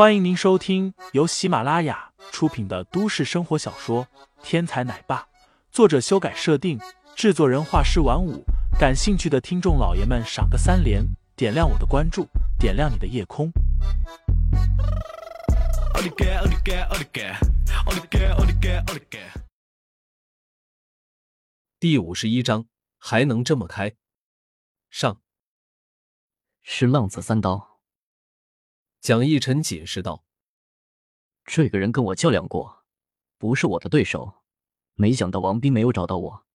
欢迎您收听由喜马拉雅出品的都市生活小说《天才奶爸》，作者修改设定，制作人画师晚舞。感兴趣的听众老爷们，赏个三连，点亮我的关注，点亮你的夜空。第五十一章，还能这么开？上是浪子三刀。蒋逸晨解释道：“这个人跟我较量过，不是我的对手。没想到王斌没有找到我，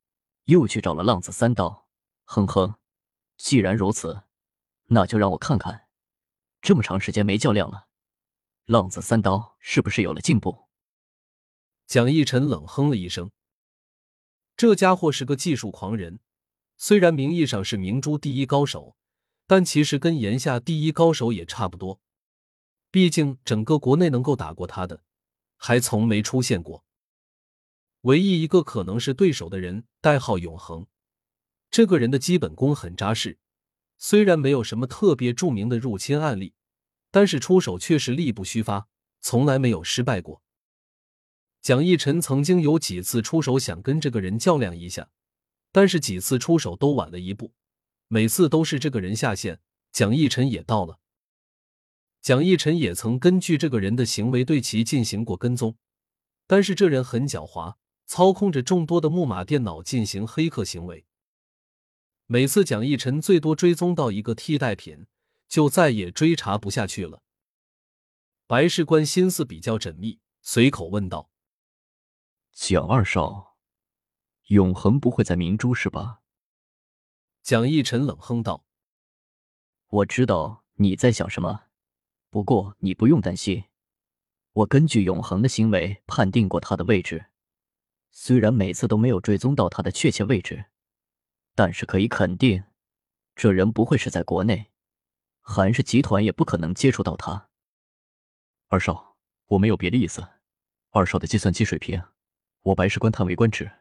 又去找了浪子三刀。哼哼，既然如此，那就让我看看，这么长时间没较量了，浪子三刀是不是有了进步？”蒋逸晨冷哼了一声：“这家伙是个技术狂人，虽然名义上是明珠第一高手，但其实跟炎夏第一高手也差不多。”毕竟，整个国内能够打过他的，还从没出现过。唯一一个可能是对手的人，代号永恒。这个人的基本功很扎实，虽然没有什么特别著名的入侵案例，但是出手却是力不虚发，从来没有失败过。蒋逸晨曾经有几次出手想跟这个人较量一下，但是几次出手都晚了一步，每次都是这个人下线，蒋逸晨也到了。蒋逸晨也曾根据这个人的行为对其进行过跟踪，但是这人很狡猾，操控着众多的木马电脑进行黑客行为。每次蒋逸晨最多追踪到一个替代品，就再也追查不下去了。白事官心思比较缜密，随口问道：“蒋二少，永恒不会在明珠是吧？”蒋逸晨冷哼道：“我知道你在想什么。”不过你不用担心，我根据永恒的行为判定过他的位置，虽然每次都没有追踪到他的确切位置，但是可以肯定，这人不会是在国内，韩氏集团也不可能接触到他。二少，我没有别的意思，二少的计算机水平，我白石官叹为观止。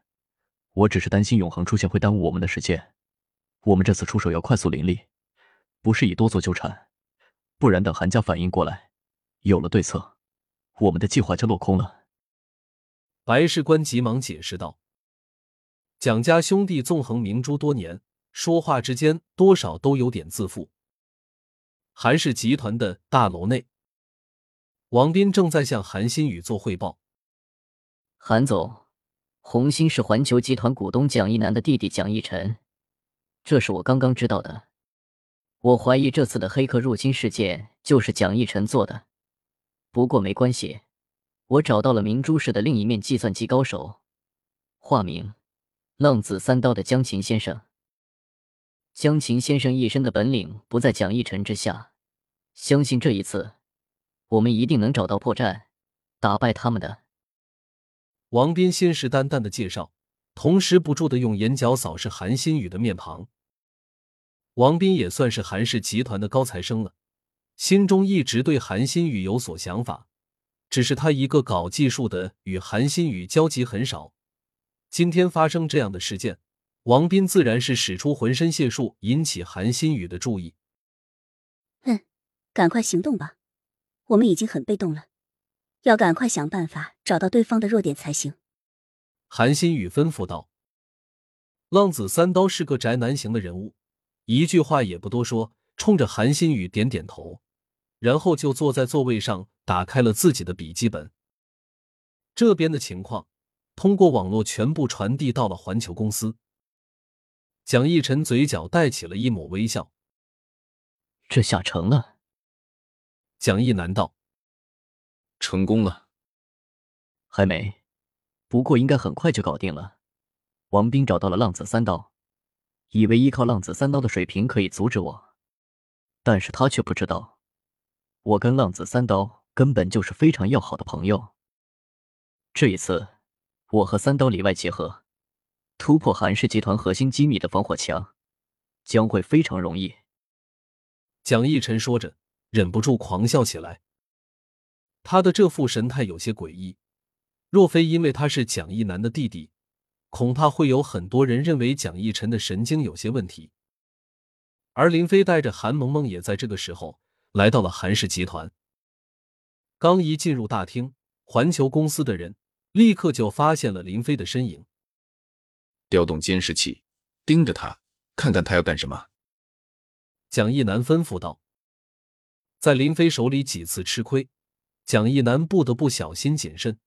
我只是担心永恒出现会耽误我们的时间，我们这次出手要快速凌厉，不是以多做纠缠。不然，等韩家反应过来，有了对策，我们的计划就落空了。白事官急忙解释道：“蒋家兄弟纵横明珠多年，说话之间多少都有点自负。”韩氏集团的大楼内，王斌正在向韩新宇做汇报。韩总，红星是环球集团股东蒋一南的弟弟蒋一晨，这是我刚刚知道的。我怀疑这次的黑客入侵事件就是蒋逸晨做的，不过没关系，我找到了明珠市的另一面计算机高手，化名浪子三刀的江琴先生。江琴先生一身的本领不在蒋逸晨之下，相信这一次我们一定能找到破绽，打败他们的。王斌信誓旦旦的介绍，同时不住的用眼角扫视韩新宇的面庞。王斌也算是韩氏集团的高材生了，心中一直对韩新宇有所想法，只是他一个搞技术的，与韩新宇交集很少。今天发生这样的事件，王斌自然是使出浑身解数，引起韩新宇的注意。嗯，赶快行动吧，我们已经很被动了，要赶快想办法找到对方的弱点才行。韩新宇吩咐道：“浪子三刀是个宅男型的人物。”一句话也不多说，冲着韩新宇点点头，然后就坐在座位上，打开了自己的笔记本。这边的情况通过网络全部传递到了环球公司。蒋逸晨嘴角带起了一抹微笑：“这下成了。”蒋逸南道：“成功了，还没，不过应该很快就搞定了。王斌找到了浪子三刀。”以为依靠浪子三刀的水平可以阻止我，但是他却不知道，我跟浪子三刀根本就是非常要好的朋友。这一次，我和三刀里外结合，突破韩氏集团核心机密的防火墙，将会非常容易。蒋逸晨说着，忍不住狂笑起来。他的这副神态有些诡异，若非因为他是蒋一南的弟弟。恐怕会有很多人认为蒋逸晨的神经有些问题，而林飞带着韩萌萌也在这个时候来到了韩氏集团。刚一进入大厅，环球公司的人立刻就发现了林飞的身影。调动监视器，盯着他，看看他要干什么。蒋一南吩咐道。在林飞手里几次吃亏，蒋一南不得不小心谨慎。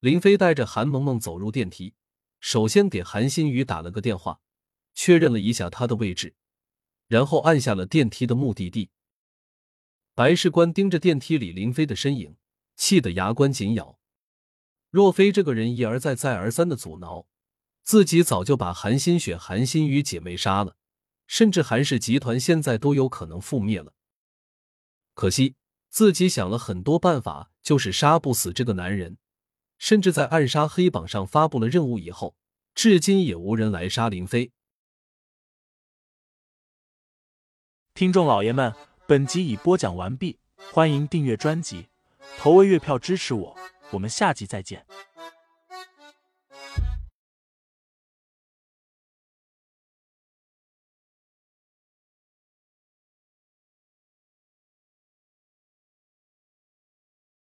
林飞带着韩萌萌走入电梯，首先给韩新宇打了个电话，确认了一下他的位置，然后按下了电梯的目的地。白事官盯着电梯里林飞的身影，气得牙关紧咬。若非这个人一而再、再而三的阻挠，自己早就把韩新雪、韩新宇姐妹杀了，甚至韩氏集团现在都有可能覆灭了。可惜自己想了很多办法，就是杀不死这个男人，甚至在暗杀黑榜上发布了任务以后，至今也无人来杀林飞。听众老爷们，本集已播讲完毕，欢迎订阅专辑，投喂月票支持我，我们下集再见。